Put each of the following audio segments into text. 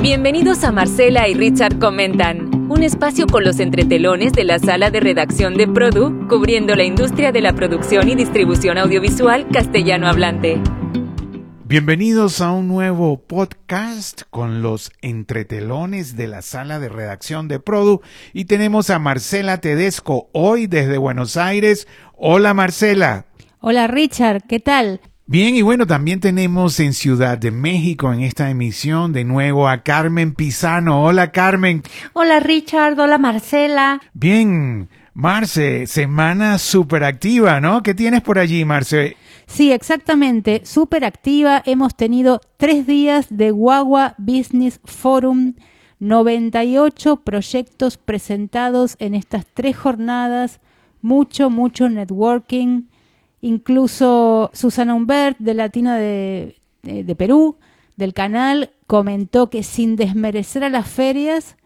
Bienvenidos a Marcela y Richard Comentan, un espacio con los entretelones de la sala de redacción de Produ, cubriendo la industria de la producción y distribución audiovisual castellano hablante. Bienvenidos a un nuevo podcast con los entretelones de la sala de redacción de Produ y tenemos a Marcela Tedesco hoy desde Buenos Aires. Hola Marcela. Hola Richard, ¿qué tal? Bien, y bueno, también tenemos en Ciudad de México en esta emisión de nuevo a Carmen Pisano. Hola Carmen. Hola Richard, hola Marcela. Bien, Marce, semana súper activa, ¿no? ¿Qué tienes por allí, Marce? Sí, exactamente, súper activa. Hemos tenido tres días de Guagua Business Forum, 98 proyectos presentados en estas tres jornadas, mucho, mucho networking Incluso Susana Humbert, de Latina de, de, Perú, del canal, comentó que sin desmerecer a las ferias,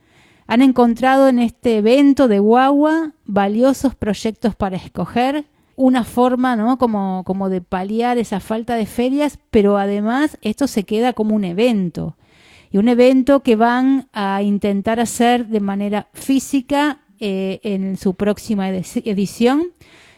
han encontrado en este evento de Guagua valiosos proyectos para escoger, una forma ¿no? como, como de paliar esa falta de ferias, pero además esto se queda como un evento. Y un evento que van a intentar hacer de manera física eh, en su próxima edición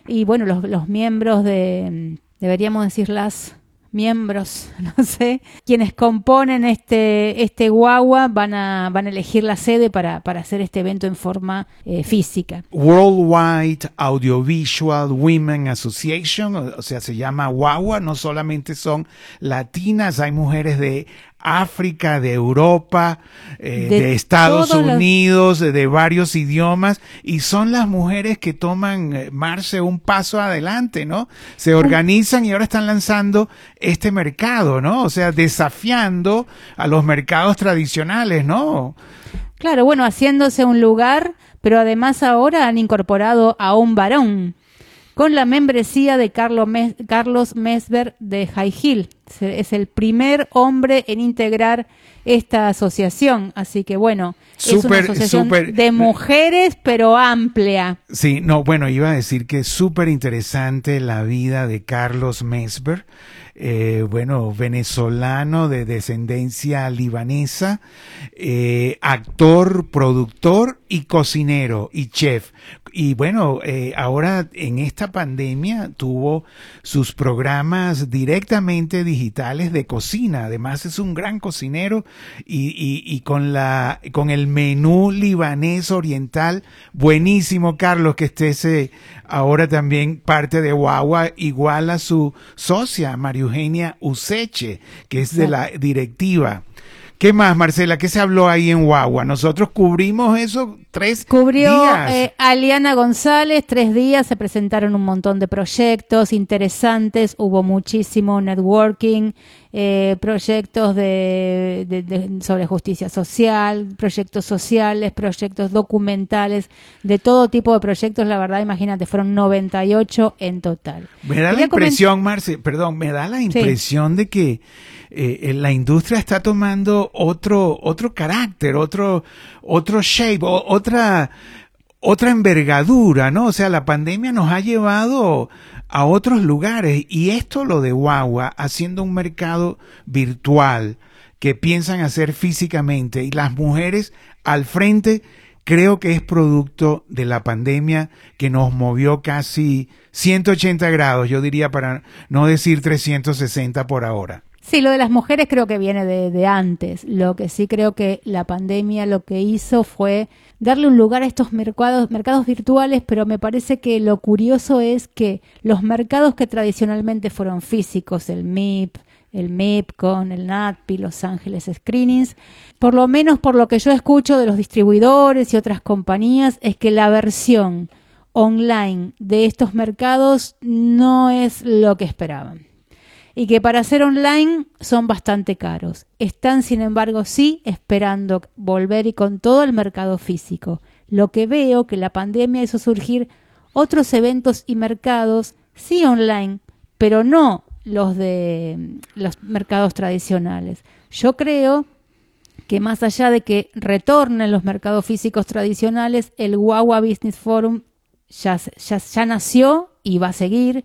y bueno, los, los miembros de, deberíamos decir las miembros, no sé, quienes componen este, este guagua van a, van a elegir la sede para, para hacer este evento en forma eh, física. Worldwide Audiovisual Women Association, o sea, se llama guagua, no solamente son latinas, hay mujeres de África, de Europa, eh, de, Estados Unidos, de, varios idiomas, y son las mujeres que toman, eh, Marce, un paso adelante, ¿no? Se organizan y ahora están lanzando este mercado, ¿no? O sea, desafiando a los mercados tradicionales, ¿no? Claro, bueno, haciéndose un lugar, pero además ahora han incorporado a un varón con la membresía de Carlos Mesber de High Hill. Es el primer hombre en integrar esta asociación. Así que bueno, es una asociación de mujeres, pero amplia. Sí, no, bueno, iba a decir que es súper interesante la vida de Carlos Mesber. Eh, bueno, venezolano de descendencia libanesa, eh, actor, productor y cocinero y chef. Y bueno, eh, ahora en esta pandemia tuvo sus programas directamente digitales de cocina. Además es un gran cocinero y, y, y con la con el menú libanés oriental buenísimo, Carlos, que estés ahora también parte de Guagua, igual a su socia, María Eugenia Useche, que es de la directiva. ¿Qué más, Marcela? ¿Qué se habló ahí en Guagua? Nosotros cubrimos eso tres Cubrió, días. Eh, Aliana González, tres días, se presentaron un montón de proyectos interesantes, hubo muchísimo networking, eh, proyectos de, sobre justicia social, proyectos sociales, proyectos documentales, de todo tipo de proyectos, la verdad, imagínate, fueron 98 en total. Me da la impresión, Marce, perdón, me da la impresión de que eh, la industria está tomando otro, otro carácter, otro, otro shape, otra, otra envergadura, ¿no? O sea, la pandemia nos ha llevado a otros lugares y esto lo de Guagua haciendo un mercado virtual que piensan hacer físicamente y las mujeres al frente creo que es producto de la pandemia que nos movió casi 180 grados, yo diría para no decir 360 por ahora. Sí, lo de las mujeres creo que viene de, antes. Lo que sí creo que la pandemia lo que hizo fue darle un lugar a estos mercados, mercados virtuales, pero me parece que lo curioso es que los mercados que tradicionalmente fueron físicos, el MIP, el MIP con el NATPI, Los Ángeles Screenings, por lo menos por lo que yo escucho de los distribuidores y otras compañías, es que la versión online de estos mercados no es lo que esperaban y que para hacer online son bastante caros. Están, sin embargo, sí esperando volver y con todo el mercado físico. Lo que veo que la pandemia hizo surgir otros eventos y mercados, sí online, pero no los de mm, los mercados tradicionales. Yo creo que más allá de que retornen los mercados físicos tradicionales, el Guagua Business Forum ya, ya nació y va a seguir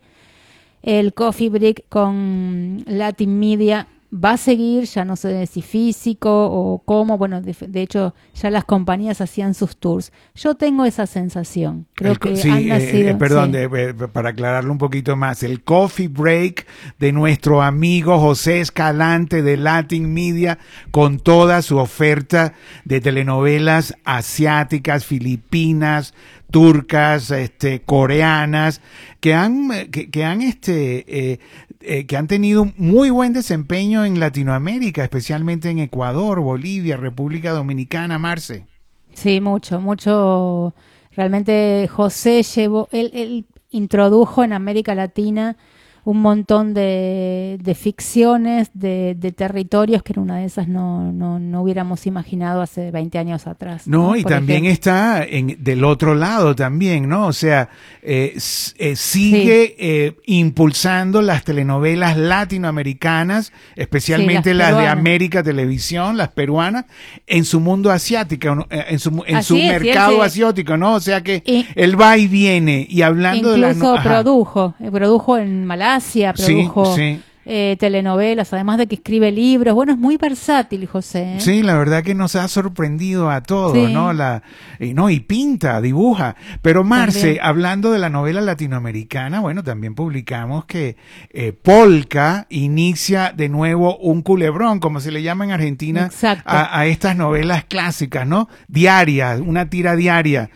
el Coffee Break con Latin Media va a seguir, ya no sé si físico o cómo, bueno, de, de hecho ya las compañías hacían sus tours. Yo tengo esa sensación. Creo El que sí, han eh, nacido. eh, perdón, sí. de- eh, para aclararlo un poquito más, el coffee break de nuestro amigo José Escalante de Latin Media con toda su oferta de telenovelas asiáticas, filipinas, turcas, este, coreanas, que han, que, han, este, eh, eh, que han tenido muy buen desempeño en Latinoamérica, especialmente en Ecuador, Bolivia, República Dominicana, Marce. Sí, mucho, mucho. Realmente José llevó, él, él introdujo en América Latina un montón de, de ficciones, de, de territorios que en una de esas no, no, no hubiéramos imaginado hace 20 años atrás. No, y Por también ejemplo. está en, del otro lado también, ¿no? O sea, eh, eh, sigue eh, impulsando las telenovelas latinoamericanas, especialmente Sí, las las, de. América Televisión, las peruanas, en su mundo asiático, en su, en su es, mercado se- asiático, ¿no? O sea que Y- él va y viene y hablando de las... Incluso produjo, produjo en Malasia, Sí, produjo sí. eh, telenovelas, además de que escribe libros. Bueno, es muy versátil, José. ¿eh? Sí, la verdad que nos ha sorprendido a todos, Sí. ¿no? La, y no, y pinta, dibuja. Pero Marce, También. hablando de la novela latinoamericana, bueno, también publicamos que eh, Polka inicia de nuevo un culebrón, como se le llama en Argentina, a, a estas novelas clásicas, ¿no? Diarias, una tira diaria.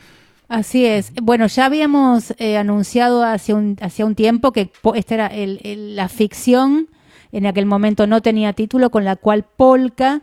Así es. Bueno, ya habíamos eh, anunciado hace un, un tiempo que esta era el- la ficción, en aquel momento no tenía título, con la cual Polka,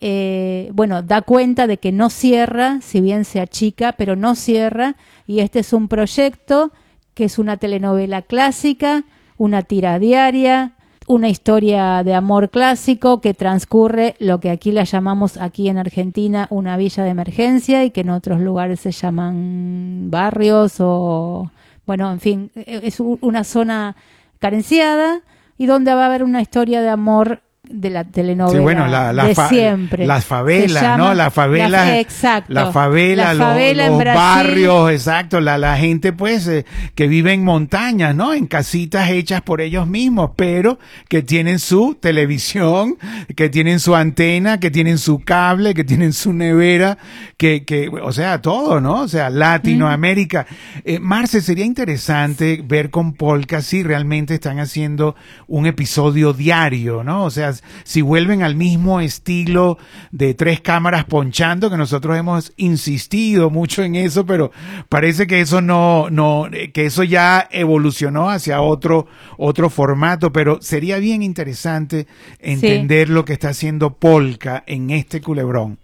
eh, bueno, da cuenta de que no cierra, si bien se achica, pero no cierra, y este es un proyecto que es una telenovela clásica, una tira diaria, una historia de amor clásico que transcurre lo que aquí la llamamos aquí en Argentina una villa de emergencia y que en otros lugares se llaman barrios o bueno, en fin, eh, es una zona carenciada y donde va a haber una historia de amor de la telenovela Sí, bueno, la, la de siempre. las favelas, llama- ¿no? Las favelas. la- exacto. La favela, La los- favela los, barrios, exacto. La, la gente, pues, eh, que vive en montañas, ¿no? En casitas hechas por ellos mismos, pero que tienen su televisión, que tienen su antena, que tienen su cable, que tienen su nevera, que, que o sea, todo, ¿no? O sea, Latinoamérica. Eh, Marce, sería interesante ver con Polka si realmente están haciendo un episodio diario, ¿no? O sea, si vuelven al mismo estilo de tres cámaras ponchando, que nosotros hemos insistido mucho en eso, pero parece que eso no, no, que eso ya evolucionó hacia otro, otro formato, pero sería bien interesante entender lo que está haciendo Polka en este culebrón.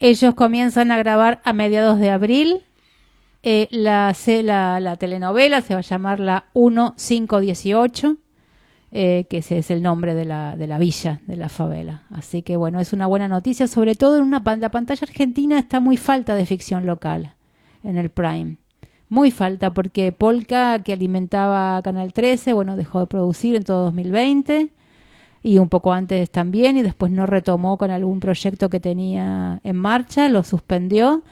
Ellos comienzan a grabar a mediados de abril. Eh, la, la, la telenovela se va a llamar la 1518, eh, que ese es el nombre de la, de la villa, de la favela. Así que bueno, es una buena noticia, sobre todo en una la pantalla argentina está muy falta de ficción local en el Prime. Muy falta porque Polka, que alimentaba Canal 13, bueno, dejó de producir en todo 2020 y un poco antes también y después no retomó con algún proyecto que tenía en marcha, lo suspendió.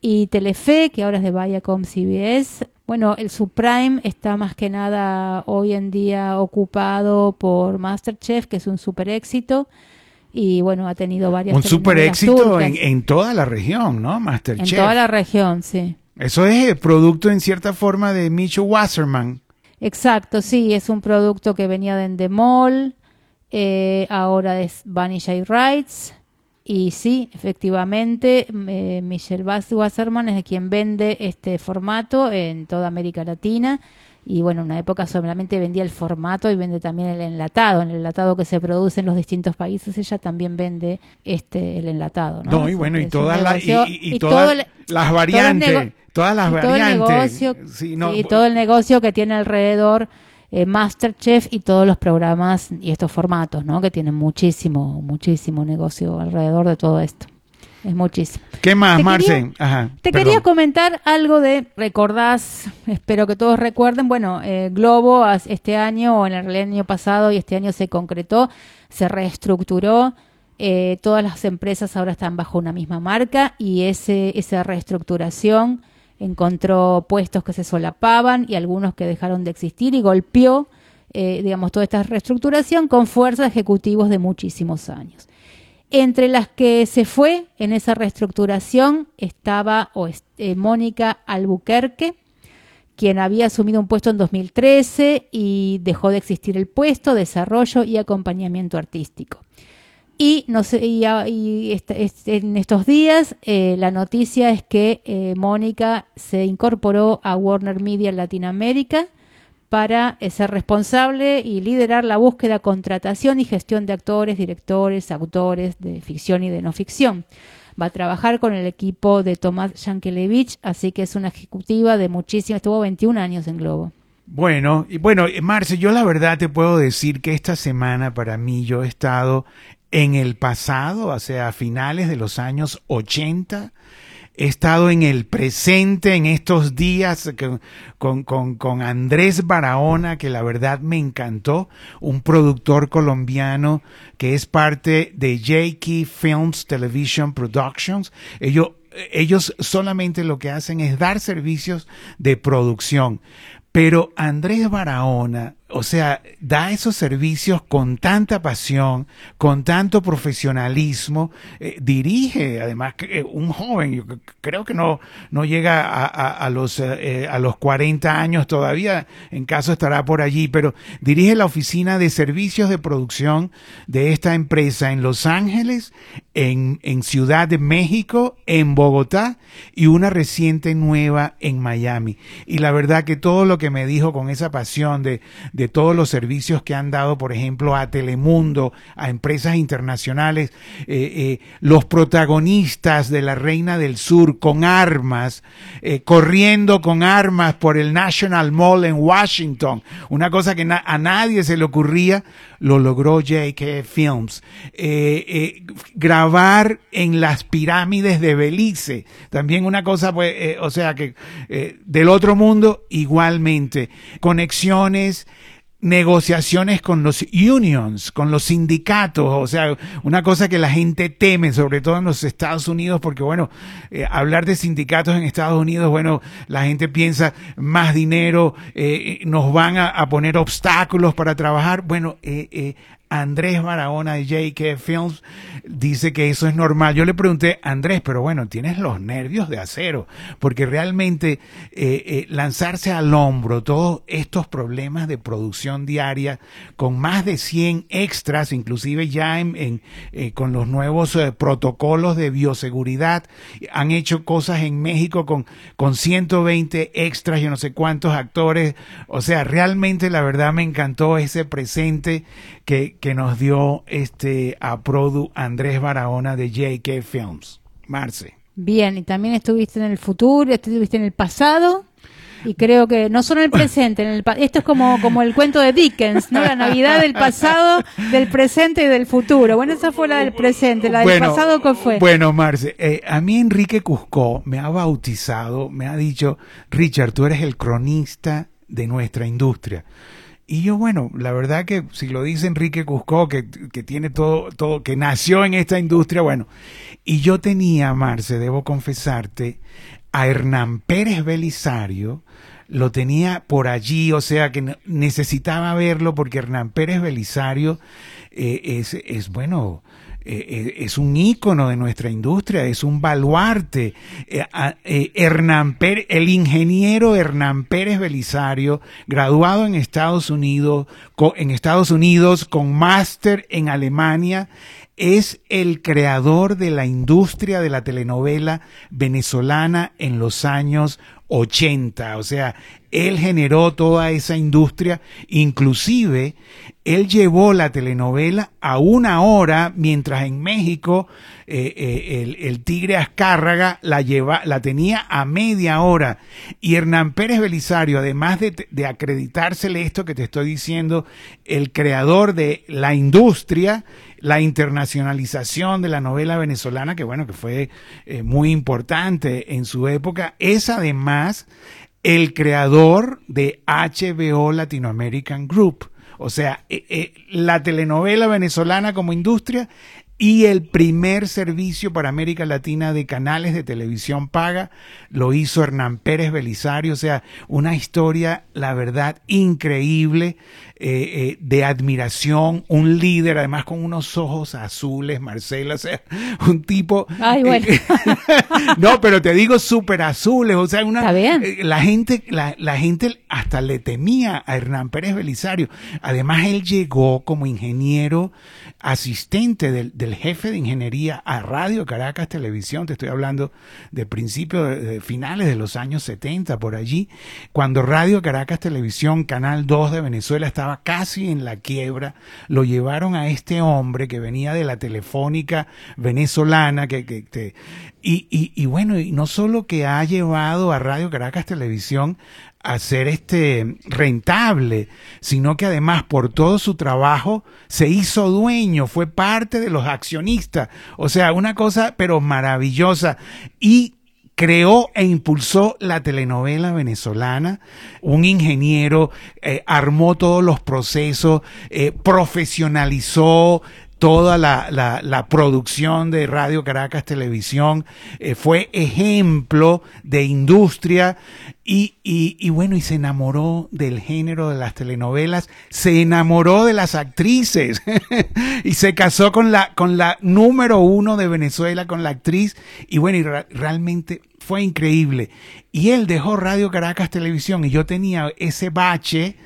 Y Telefe, que ahora es de Viacom CBS, bueno, el Subprime está más que nada hoy en día ocupado por Masterchef, que es un super éxito. Y bueno, ha tenido varias Un super éxito en, en toda la región, ¿no? En Masterchef. toda la región, sí. Eso es producto en cierta forma de Micho Wasserman. Exacto, sí, es un producto que venía de Endemol, eh, ahora es Vanilla Rights. Y sí, efectivamente, eh, Michelle Bass- Wasserman es quien vende este formato en toda América Latina. Y bueno, en una época solamente vendía el formato y vende también el enlatado. En el enlatado que se produce en los distintos países, ella también vende este el enlatado. No, No, y bueno, y todas las y, negocio- y- y y todas todo el- las todo el variantes, todas las y todo el variantes. negocio, Sí, no, y todo el negocio que tiene alrededor eh, Masterchef y todos los programas y estos formatos, ¿no? Que tienen muchísimo, muchísimo negocio alrededor de todo esto. Es muchísimo. ¿Qué más, Te Marce? quería- Ajá, Te perdón. quería comentar algo de, recordás, espero que todos recuerden, bueno, eh, Globo este año, o en el año pasado y este año se concretó, se reestructuró, eh, todas las empresas ahora están bajo una misma marca y ese, esa reestructuración encontró puestos que se solapaban y algunos que dejaron de existir y golpeó eh, digamos, toda esta reestructuración con fuerzas ejecutivos de muchísimos años. Entre las que se fue en esa reestructuración estaba eh, Mónica Albuquerque, quien había asumido un puesto en 2013 y dejó de existir el puesto, desarrollo y acompañamiento artístico. Y, no sé, y, en estos días eh, la noticia es que eh, Mónica se incorporó a Warner Media Latinoamérica para eh, ser responsable y liderar la búsqueda, contratación y gestión de actores, directores, autores de ficción y de no ficción. Va a trabajar con el equipo de Tomás Yankelevich, así que es una ejecutiva de muchísimo, estuvo 21 años en Globo. Bueno, y bueno, Marce, yo la verdad te puedo decir que esta semana para mí yo he estado en el pasado, o sea, finales de los años 80, he estado en el presente en estos días con, con, Andrés Barahona, que la verdad me encantó, un productor colombiano que es parte de J.K. Films Television Productions. Ellos, ellos solamente lo que hacen es dar servicios de producción. Pero Andrés Barahona o sea, da esos servicios con tanta pasión, con tanto profesionalismo, eh, dirige, además, eh, un joven, yo creo que no, no llega a, los, eh, a los 40 años todavía, en caso estará por allí, pero dirige la oficina de servicios de producción de esta empresa en Los Ángeles, en, en Ciudad de México, en Bogotá y una reciente nueva en Miami. Y la verdad que todo lo que me dijo con esa pasión de todos los servicios que han dado, por ejemplo, a Telemundo, a empresas internacionales, eh, eh, los protagonistas de la Reina del Sur con armas, eh, corriendo con armas por el National Mall en Washington, una cosa que a nadie se le ocurría, lo logró J.K. Films. grabar en las pirámides de Belice, también una cosa, pues, o sea, que del otro mundo igualmente. Conexiones negociaciones con los unions, con los sindicatos, o sea, una cosa que la gente teme, sobre todo en los Estados Unidos, porque bueno, eh, hablar de sindicatos en Estados Unidos, bueno, la gente piensa más dinero, eh, nos van a, a, poner obstáculos para trabajar. Bueno, eh, eh Andrés Barahona de JK Films dice que eso es normal. Yo le pregunté, Andrés, pero bueno, tienes los nervios de acero, porque realmente eh, eh, lanzarse al hombro todos estos problemas de producción diaria con más de 100 extras, inclusive ya en, eh, con los nuevos protocolos de bioseguridad, han hecho cosas en México con, con 120 extras, yo no sé cuántos actores. O sea, realmente la verdad me encantó ese presente que, que nos dio este a Produ Andrés Barahona de JK Films. Marce. Bien, y también estuviste en el futuro, estuviste en el pasado. Y creo que no solo en el presente, en el esto es como, como el cuento de Dickens, ¿no? La Navidad del pasado, del presente y del futuro. Bueno, esa fue la del presente, la del pasado, ¿cuál fue? Bueno, Marce, eh, a mí Enrique Cusco me ha bautizado, me ha dicho, Richard, tú eres el cronista de nuestra industria. Y yo, bueno, la verdad que si lo dice Enrique Cusco, que, que, tiene todo, todo, que nació en esta industria, bueno, y yo tenía, Marce, debo confesarte, a Hernán Pérez Belisario, lo tenía por allí, o sea que necesitaba verlo porque Hernán Pérez Belisario eh, es, es, bueno, eh, eh, es un ícono de nuestra industria, es un baluarte. Eh, Hernán el ingeniero Hernán Pérez Belisario, graduado en Estados Unidos, en Estados Unidos con máster en Alemania, es el creador de la industria de la telenovela venezolana en los años 80. O sea, él generó toda esa industria, inclusive él llevó la telenovela a una hora, mientras en México eh, eh, el, Tigre Azcárraga la, lleva, la tenía a media hora. Y Hernán Pérez Belisario, además de, acreditársele esto que te estoy diciendo, el creador de la industria, la internacionalización de la novela venezolana, que bueno, que fue eh, muy importante en su época, es además el creador de HBO Latino American Group. O sea, eh, eh, la telenovela venezolana como industria y el primer servicio para América Latina de canales de televisión paga lo hizo Hernán Pérez Belisario, o sea, una historia, la verdad, increíble, eh, eh, de admiración, un líder, además con unos ojos azules, Marcela, o sea, un tipo... Ay, bueno. eh, no, pero te digo súper azules, o sea, una... Está bien. La gente, la, la gente hasta le temía a Hernán Pérez Belisario. Además, él llegó como ingeniero asistente del, del jefe de ingeniería a Radio Caracas Televisión, te estoy hablando de principios, de, de finales de los años 70, por allí, cuando Radio Caracas Televisión, Canal 2 de Venezuela, estaba casi en la quiebra, lo llevaron a este hombre que venía de la telefónica venezolana, que, y, y bueno, y no solo que ha llevado a Radio Caracas Televisión a ser este rentable, sino que además por todo su trabajo se hizo dueño, fue parte de los accionistas, o sea, una cosa pero maravillosa. Y creó e impulsó la telenovela venezolana, un ingeniero eh, armó todos los procesos, eh, profesionalizó toda la, la, producción de Radio Caracas Televisión, eh, fue ejemplo de industria y, y, y bueno, y se enamoró del género de las telenovelas, se enamoró de las actrices y se casó con la, con la número uno de Venezuela, con la actriz y bueno, y realmente fue increíble. Y él dejó Radio Caracas Televisión y yo tenía ese bache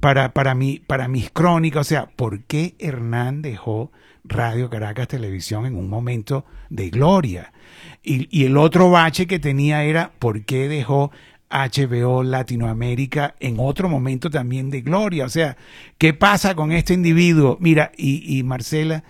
para, para, mi, para mis crónicas, o sea, ¿por qué Hernán dejó Radio Caracas Televisión en un momento de gloria? Y, y el otro bache que tenía era, ¿por qué dejó HBO Latinoamérica en otro momento también de gloria? O sea, ¿qué pasa con este individuo? Mira, y, y Marcela,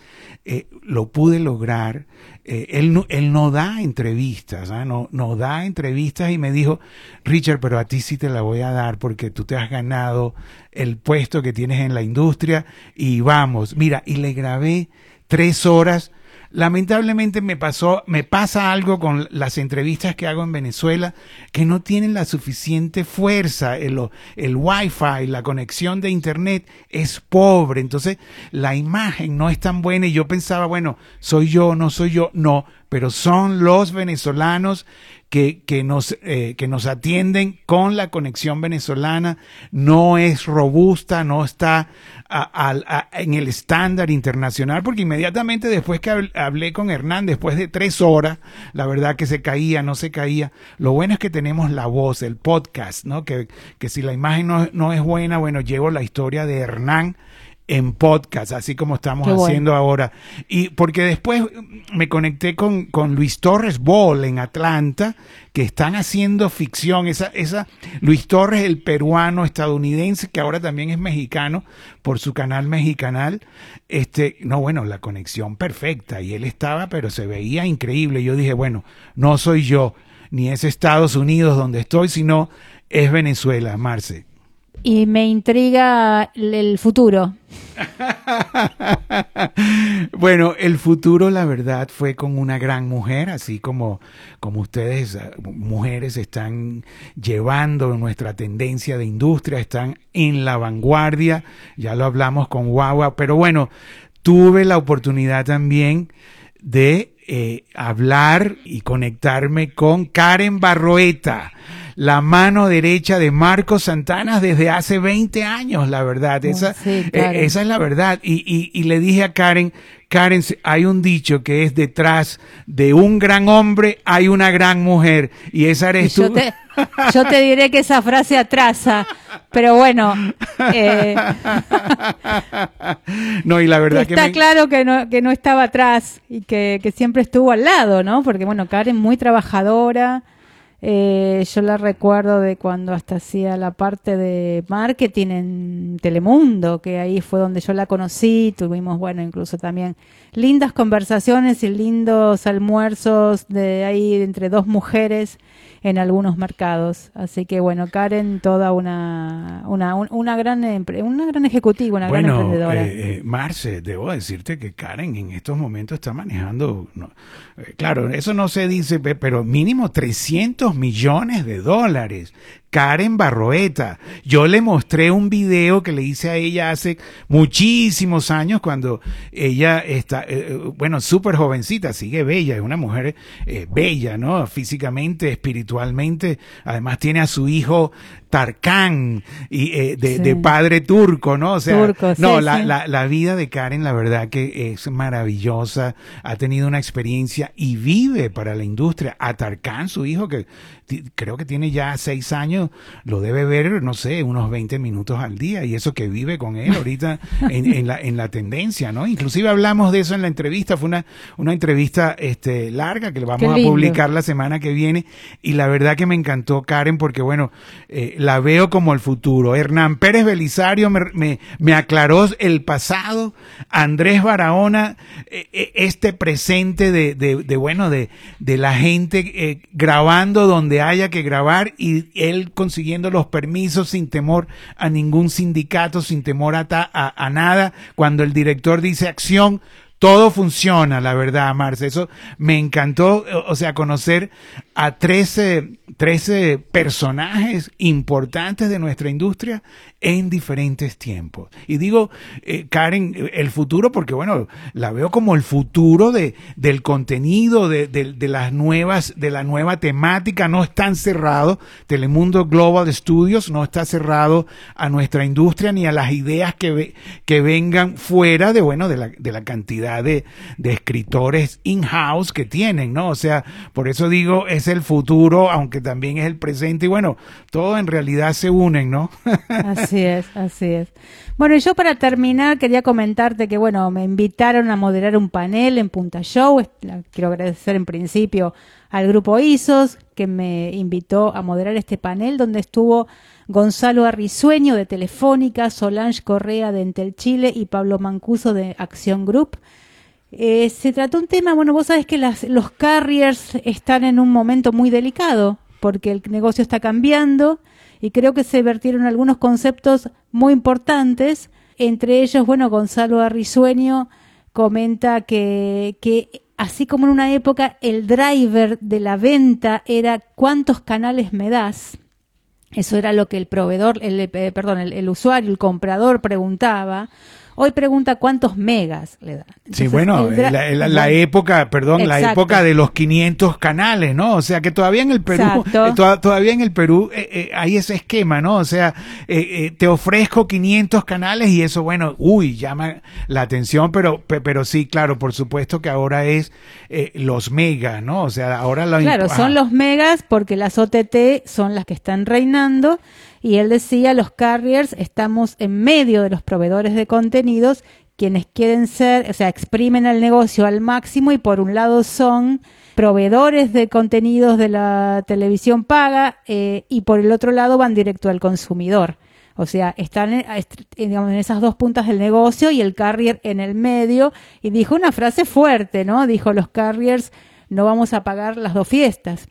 eh, lo pude lograr. Eh, él, no, él no da entrevistas, ¿ah? no, no da entrevistas y me dijo, Richard, pero a ti sí te la voy a dar porque tú te has ganado el puesto que tienes en la industria y vamos, mira, y le grabé tres horas. Lamentablemente me pasó, me pasa algo con las entrevistas que hago en Venezuela que no tienen la suficiente fuerza. El, el wifi, la conexión de internet es pobre. Entonces la imagen no es tan buena y yo pensaba, bueno, soy yo, no soy yo, no, pero son los venezolanos que, que, nos, eh, que nos atienden con la conexión venezolana, no es robusta, no está a, a, en el estándar internacional, porque inmediatamente después que hablé con Hernán, después de tres horas, la verdad que se caía, no se caía. Lo bueno es que tenemos la voz, el podcast, ¿no? Que, que si la imagen no, no es buena, bueno, llevo la historia de Hernán en podcast, así como estamos Qué bueno. haciendo ahora. Y porque después me conecté con, con Luis Torres Ball en Atlanta, que están haciendo ficción. Esa, esa, Luis Torres, el peruano estadounidense, que ahora también es mexicano, por su canal mexicanal. Este, no, bueno, la conexión perfecta. Y él estaba, pero se veía increíble. Yo dije, bueno, no soy yo, ni es Estados Unidos donde estoy, sino es Venezuela, Marce. Y me intriga el- futuro. bueno, el futuro, la verdad, fue con una gran mujer, así como, como ustedes, eh, mujeres, están llevando nuestra tendencia de industria, están en la vanguardia, ya lo hablamos con Guagua, pero bueno, tuve la oportunidad también de eh, hablar y conectarme con Karen Barroeta, la mano derecha de Marcos Santana desde hace 20 años, la verdad. Esa, sí, eh, esa es la verdad. Y, y, y le dije a Karen, Karen, hay un dicho que es detrás de un gran hombre hay una gran mujer. Y esa eres yo tú. te, yo te diré que esa frase atrasa, pero bueno, eh, no, y la verdad que está me- claro que no, que no estaba atrás y que, que siempre estuvo al lado, ¿no? Porque bueno, Karen muy trabajadora. Eh, yo la recuerdo de cuando hasta hacía la parte de marketing en Telemundo, que ahí fue donde yo la conocí. Tuvimos, bueno, incluso también lindas conversaciones y lindos almuerzos de ahí entre dos mujeres en algunos mercados. Así que bueno, Karen, toda una, una, un- una gran una gran ejecutiva, una gran emprendedora. eh, eh, Marce, debo decirte que Karen en estos momentos está manejando, no, eh, claro, eso no se dice, pe- pero mínimo 300 millones de dólares. Karen Barroeta. Yo le mostré un video que le hice a ella hace muchísimos años cuando ella está, eh, eh, bueno, súper jovencita, sigue bella, es una mujer eh, bella, ¿no? Físicamente, espiritualmente. Además tiene a su hijo Tarkan y de, padre turco, ¿no? O sea, no, la, La, la vida de Karen, la verdad que es maravillosa. Ha tenido una experiencia y vive para la industria. A Tarkan, su hijo, que creo que tiene ya seis años, lo debe ver, no sé, unos 20 minutos al día y eso que vive con él ahorita en, la, en la tendencia, ¿no? Inclusive hablamos de eso en la entrevista, fue una, una entrevista este, larga que vamos a publicar la semana que viene y la verdad que me encantó Karen porque, bueno, eh, la veo como el futuro. Hernán Pérez Belisario me, aclaró el pasado, Andrés Barahona, eh, eh, este presente de, de, bueno, de, de la gente grabando donde haya que grabar y él consiguiendo los permisos sin temor a ningún sindicato, sin temor a, nada. Cuando el director dice acción, todo funciona, la verdad, Marce. Eso me encantó, o sea, conocer a 13, 13 personajes importantes de nuestra industria en diferentes tiempos. Y digo, eh, Karen, el futuro, porque bueno, la veo como el futuro de, del contenido, de, de, las nuevas, de la nueva temática, no están cerrados. Telemundo Global Studios no está cerrado a nuestra industria ni a las ideas que, que vengan fuera de, bueno, de la cantidad de, de escritores in-house que tienen, ¿no? O sea, por eso digo, es el futuro, aunque también es el presente, y bueno, todo en realidad se unen, ¿no? así es, así es. Bueno, y yo para terminar quería comentarte que, bueno, me invitaron a moderar un panel en Punta Show. Quiero agradecer en principio al grupo ISOS que me invitó a moderar este panel donde estuvo Gonzalo Arrisueño de Telefónica, Solange Correa de Entel Chile y Pablo Mancuso de Acción Group. Eh, se trató un tema, bueno, vos sabés que los carriers están en un momento muy delicado porque el negocio está cambiando y creo que se vertieron algunos conceptos muy importantes. Entre ellos, bueno, Gonzalo Arrisueño comenta que, que así como en una época el driver de la venta era cuántos canales me das, eso era lo que el proveedor, el, eh, perdón, el, usuario, el comprador preguntaba. Hoy pregunta cuántos megas le dan. sí, bueno, la, época, perdón, la época de los 500 canales, ¿no? O sea, que todavía en el Perú, eh, todavía en el Perú eh, eh, hay ese esquema, ¿no? O sea, te ofrezco 500 canales y eso, bueno, uy, llama la atención, pero, pero sí, claro, por supuesto que ahora es los megas, ¿no? O sea, ahora lo... Claro, son los megas porque las OTT son las que están reinando y él decía, los carriers estamos en medio de los proveedores de contenidos, quienes quieren ser, o sea, exprimen el negocio al máximo y por un lado son proveedores de contenidos de la televisión paga eh, y por el otro lado van directo al consumidor. O sea, están en, digamos, en esas dos puntas del negocio y el carrier en el medio. Y dijo una frase fuerte, ¿no? Dijo, los carriers no vamos a pagar las dos fiestas.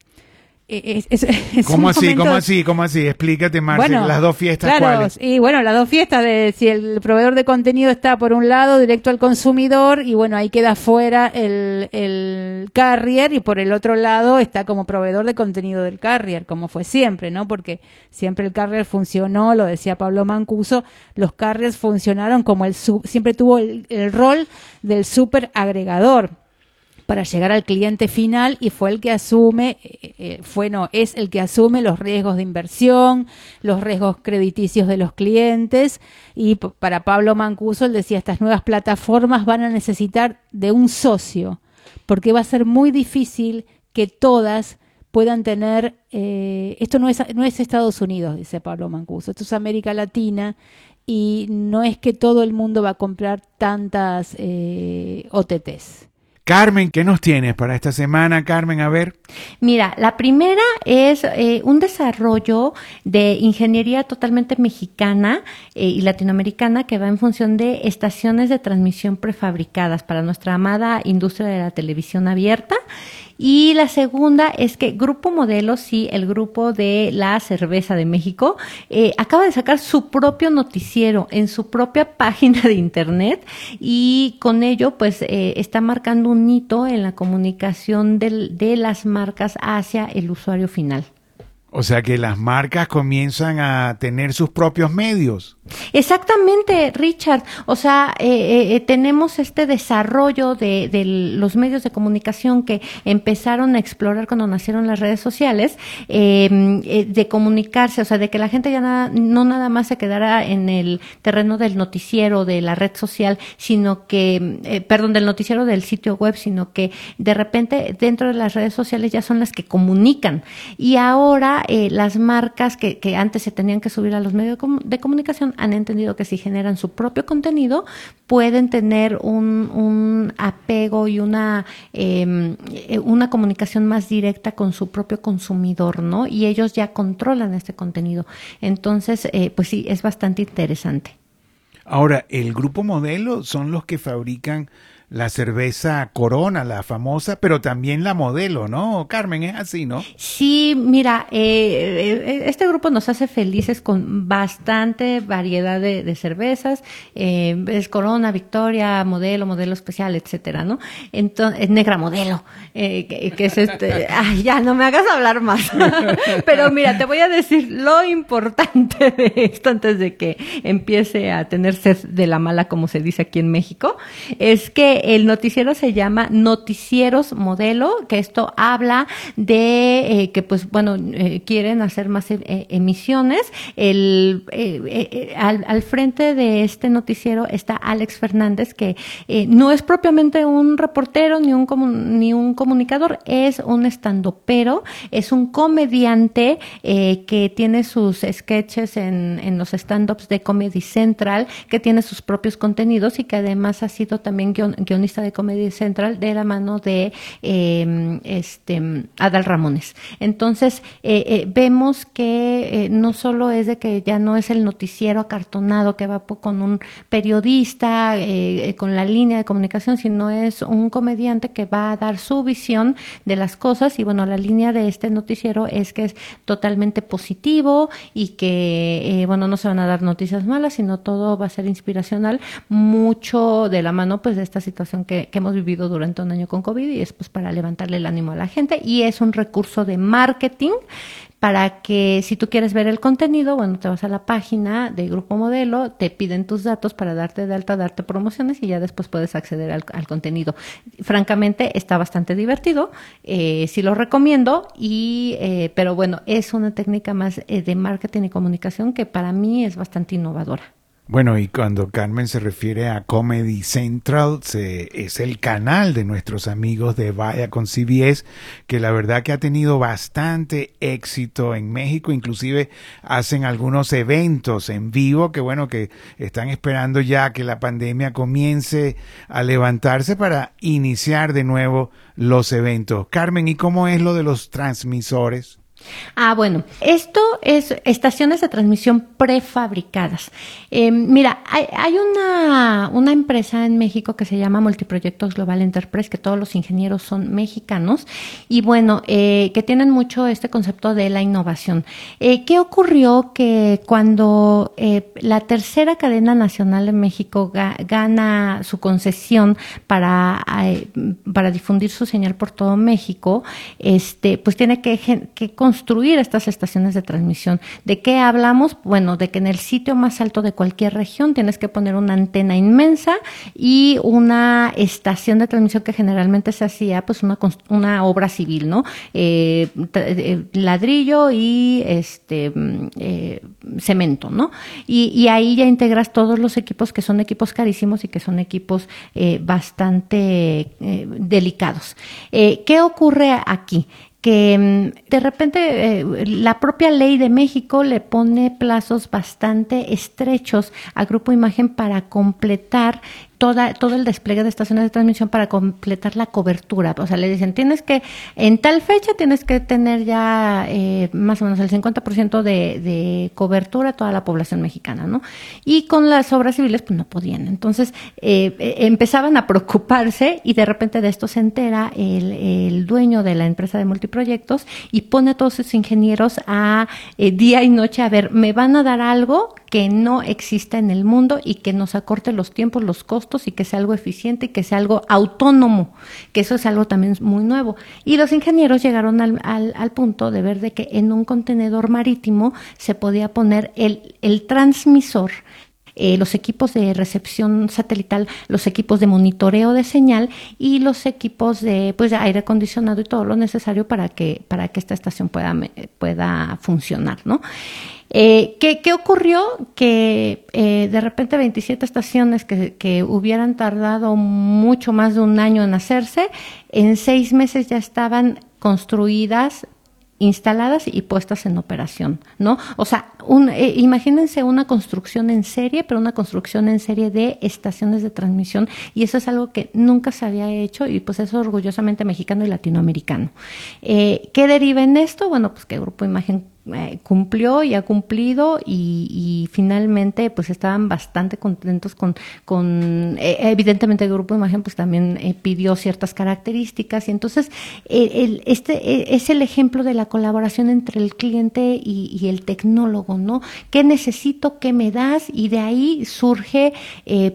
Eh, ¿Cómo así? ¿Cómo así? ¿Cómo así? Explícate, más las dos fiestas claro, Y bueno, las dos fiestas de si el proveedor de contenido está por un lado directo al consumidor y bueno, ahí queda fuera el, el carrier y por el otro lado está como proveedor de contenido del carrier, como fue siempre, ¿no? Porque siempre el carrier funcionó, lo decía Pablo Mancuso, los carriers funcionaron como el siempre tuvo el, el rol del super agregador para llegar al cliente final y fue el que asume, eh, eh, fue no, es el que asume los riesgos de inversión, los riesgos crediticios de los clientes y para Pablo Mancuso él decía estas nuevas plataformas van a necesitar de un socio porque va a ser muy difícil que todas puedan tener, eh, esto no es, no es Estados Unidos, dice Pablo Mancuso, esto es América Latina y no es que todo el mundo va a comprar tantas OTTs. Carmen, ¿qué nos tienes para esta semana, Carmen? A ver. Mira, la primera es eh, un desarrollo de ingeniería totalmente mexicana eh, y latinoamericana que va en función de estaciones de transmisión prefabricadas para nuestra amada industria de la televisión abierta y la segunda es que Grupo Modelo, sí, el grupo de la cerveza de México, eh, acaba de sacar su propio noticiero en su propia página de internet y con ello pues eh, está marcando un hito en la comunicación de las marcas hacia el usuario final. O sea que las marcas comienzan a tener sus propios medios. Exactamente, Richard. O sea, eh, eh, eh, tenemos este desarrollo de, de, los medios de comunicación que empezaron a explorar cuando nacieron las redes sociales, em, eh, de comunicarse, o sea, de que la gente ya nada, no nada más se quedara en el terreno del noticiero de la red social, sino que, perdón, del noticiero del sitio web, sino que de repente dentro de las redes sociales ya son las que comunican. Y ahora eh, las marcas que, que, antes se tenían que subir a los medios de, comunicación han entendido que si generan su propio contenido pueden tener un, apego y una, eh, una comunicación más directa con su propio consumidor, ¿no? Y ellos ya controlan este contenido. Entonces, eh, pues sí, es bastante interesante. Ahora, el grupo modelo son los que fabrican la cerveza Corona, la famosa, pero también la modelo, ¿no? Carmen, es así, ¿no? Sí, mira, eh, eh, este grupo nos hace felices con bastante variedad de, cervezas, eh, es Corona, Victoria, modelo, modelo especial, etcétera, ¿no? Entonces, negra modelo, que, que, es este, ay, ya, no me hagas hablar más. pero mira, te voy a decir lo importante de esto antes de que empiece a tener sed de la mala, como se dice aquí en México, es que el noticiero se llama Noticieros Modelo, que esto habla de eh, que, pues, bueno, eh, quieren hacer más eh, emisiones. El, al, al, frente de este noticiero está Alex Fernández, que no es propiamente un reportero ni un, ni un comunicador, es un estandopero, es un comediante que tiene sus sketches en, en los stand-ups de Comedy Central, que tiene sus propios contenidos y que además ha sido también guion, guionista de Comedy Central, de la mano de eh, este, Adal Ramones. Entonces, eh, eh, vemos que eh, no solo es de que ya no es el noticiero acartonado que va con un periodista, eh, con la línea de comunicación, sino es un comediante que va a dar su visión de las cosas y bueno, la línea de este noticiero es que es totalmente positivo y que, bueno, no se van a dar noticias malas, sino todo va a ser inspiracional, mucho de la mano pues de esta situación que, hemos vivido durante un año con COVID y es pues para levantarle el ánimo a la gente y es un recurso de marketing para que si tú quieres ver el contenido, bueno, te vas a la página de Grupo Modelo, te piden tus datos para darte de alta, darte promociones y ya después puedes acceder al, al contenido. Francamente, está bastante divertido, eh, sí lo recomiendo, y, eh, pero bueno, es una técnica más eh, de marketing y comunicación que para mí es bastante innovadora. Bueno, y cuando Carmen se refiere a Comedy Central, se, es el canal de nuestros amigos de Vaya con CBS, que la verdad que ha tenido bastante éxito en México, inclusive hacen algunos eventos en vivo que bueno, que están esperando ya que la pandemia comience a levantarse para iniciar de nuevo los eventos. Carmen, ¿y cómo es lo de los transmisores? Ah, bueno, esto es estaciones de transmisión prefabricadas. Eh, mira, hay, una, una empresa en México que se llama Multiproyectos Global Enterprise, que todos los ingenieros son mexicanos, y bueno, eh, que tienen mucho este concepto de la innovación. Eh, ¿Qué ocurrió? Que cuando eh, la tercera cadena nacional de México ga, gana su concesión para, eh, para difundir su señal por todo México, este, pues tiene que, que construir estas estaciones de transmisión. ¿De qué hablamos? Bueno, de que en el sitio más alto de cualquier región tienes que poner una antena inmensa y una estación de transmisión que generalmente se hacía, pues una, obra civil, ¿no? Eh, eh, ladrillo y este eh, cemento, ¿no? Y, y, ahí ya integras todos los equipos que son equipos carísimos y que son equipos bastante delicados. ¿Qué ocurre aquí? Que mm, de repente eh, la propia ley de México le pone plazos bastante estrechos al Grupo Imagen para completar toda, todo el despliegue de estaciones de transmisión para completar la cobertura. O sea, le dicen, tienes que, en tal fecha tienes que tener ya eh, más o menos el 50% de, de cobertura a toda la población mexicana, ¿no? Y con las obras civiles, pues no podían. Entonces, eh, eh, empezaban a preocuparse y de repente de esto se entera el, el dueño de la empresa de multiproyectos y pone a todos sus ingenieros a eh, día y noche a ver, ¿me van a dar algo que no exista en el mundo y que nos acorte los tiempos, los costos y que sea algo eficiente y que sea algo autónomo, que eso es algo también muy nuevo. Y los ingenieros llegaron al, al, punto de ver de que en un contenedor marítimo se podía poner el, el transmisor eh, los equipos de recepción satelital, los equipos de monitoreo de señal y los equipos de, pues, de aire acondicionado y todo lo necesario para que, para que esta estación pueda, pueda funcionar, ¿no? Eh, ¿qué, ¿qué, ocurrió? Que eh, de repente 27 estaciones que, que, hubieran tardado mucho más de un año en hacerse, en seis meses ya estaban construidas instaladas y puestas en operación, ¿no? O sea, un, eh, imagínense una construcción en serie, pero una construcción en serie de estaciones de transmisión y eso es algo que nunca se había hecho y pues es orgullosamente mexicano y latinoamericano. Eh, ¿Qué deriva en esto? Bueno, pues que Grupo Imagen eh, cumplió y ha cumplido y, finalmente pues estaban bastante contentos con, con eh, evidentemente el grupo de imagen pues también eh, pidió ciertas características y entonces el, este es el ejemplo de la colaboración entre el cliente y, el tecnólogo, ¿no? ¿Qué necesito? ¿Qué me das? Y de ahí surge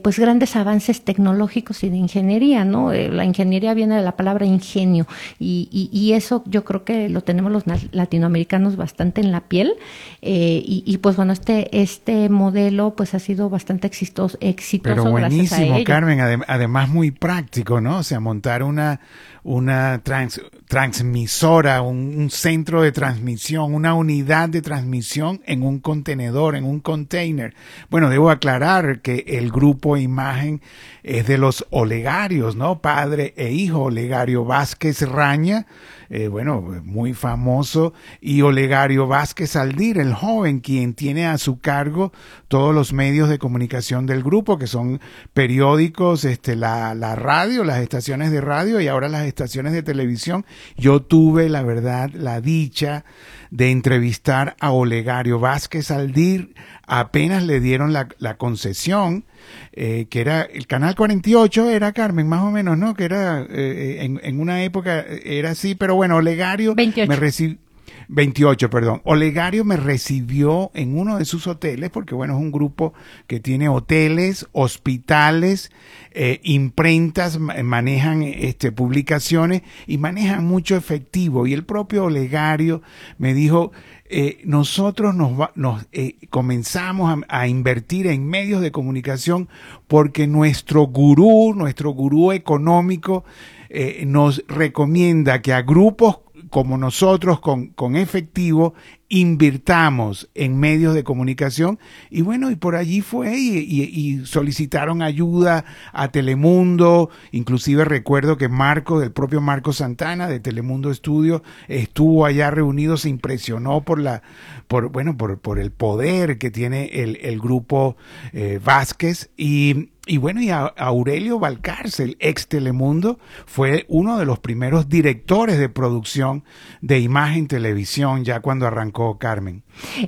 pues grandes avances tecnológicos y de ingeniería, ¿no? la ingeniería viene de la palabra ingenio y, y eso yo creo que lo tenemos los latinoamericanos bastante en la piel eh, y, pues bueno este este modelo pues ha sido bastante exitoso exitoso pero buenísimo Carmen además muy práctico no o sea montar una una transmisora un, centro de transmisión una unidad de transmisión en un contenedor en un container. Bueno debo aclarar que el grupo imagen es de los Olegarios no padre e hijo Olegario Vázquez Raña eh, bueno, muy famoso, y Olegario Vázquez Aldir, el joven, quien tiene a su cargo todos los medios de comunicación del grupo, que son periódicos, este, la, la radio, las estaciones de radio y ahora las estaciones de televisión. Yo tuve, la verdad, la dicha de entrevistar a Olegario Vázquez Aldir, apenas le dieron la, la concesión eh, que era el canal 48 era Carmen, más o menos, ¿no? Que era eh, en, en, una época era así, pero bueno, Olegario me recibió 28, perdón. Olegario me recibió en uno de sus hoteles, porque bueno, es un grupo que tiene hoteles, hospitales, eh, imprentas, manejan este, publicaciones y manejan mucho efectivo. Y el propio Olegario me dijo, eh, nosotros nos, eh, comenzamos a, invertir en medios de comunicación porque nuestro gurú, nuestro gurú económico, eh, nos recomienda que a grupos como nosotros con, con efectivo invirtamos en medios de comunicación. Y bueno, y por allí fue y, solicitaron ayuda a Telemundo, inclusive recuerdo que Marco, del propio Marco Santana de Telemundo Estudio, estuvo allá reunido, se impresionó por la, por, bueno, por, por el poder que tiene el, el grupo eh, Vázquez. Y, y bueno, y Aurelio Valcárcel, ex Telemundo, fue uno de los primeros directores de producción de imagen televisión ya cuando arrancó Carmen.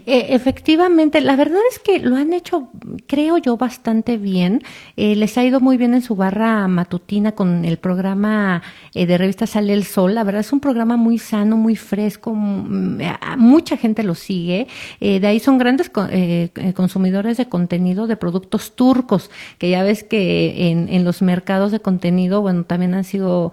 Eh, efectivamente, la verdad es que lo han hecho, creo yo, bastante bien. Eh, les ha ido muy bien en su barra matutina con el programa eh, de revista Sale el Sol. La verdad es un programa muy sano, muy fresco. Mucha gente lo sigue. de ahí son grandes consumidores de contenido de productos turcos, que ya ves que en, en los mercados de contenido, bueno, también han sido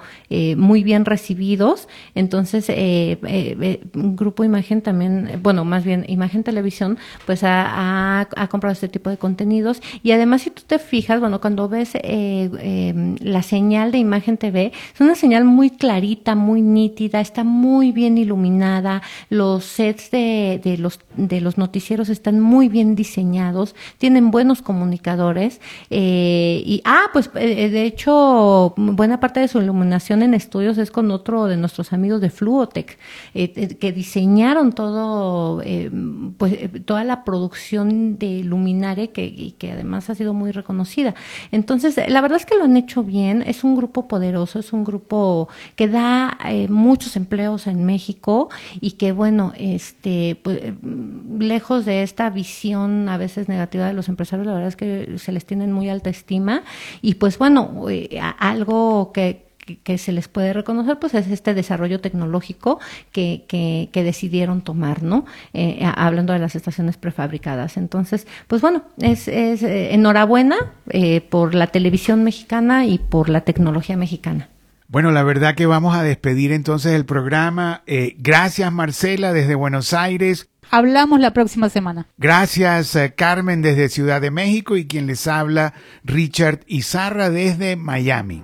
muy bien recibidos. Entonces, un grupo imagen también, bueno, más bien Imagen Televisión, pues ha, comprado este tipo de contenidos. Y además, si tú te fijas, bueno, cuando ves eh, em, la señal de Imagen TV, es una señal muy clarita, muy nítida, está muy bien iluminada, los sets de, de los, de los noticieros están muy bien diseñados, tienen buenos comunicadores. Eh, y, ah, pues eh, de hecho, buena parte de su iluminación en estudios es con otro de nuestros amigos de Fluotec, que diseñaron todo pues eh, toda la producción de Luminare que, que además ha sido muy reconocida. Entonces, la verdad es que lo han hecho bien, es un grupo poderoso, es un grupo que da eh, muchos empleos en México y que bueno, este pues, eh, lejos de esta visión a veces negativa de los empresarios, la verdad es que se les tiene muy alta estima y pues bueno, algo que que, se les puede reconocer, pues es este desarrollo tecnológico que, que, decidieron tomar, ¿no? Eh, hablando de las estaciones prefabricadas. Entonces, pues bueno, es, es eh, enhorabuena eh, por la televisión mexicana y por la tecnología mexicana. Bueno, la verdad que vamos a despedir entonces el programa. gracias Marcela desde Buenos Aires. Hablamos la próxima semana. Gracias Carmen desde Ciudad de México y quien les habla Richard Izarra desde Miami.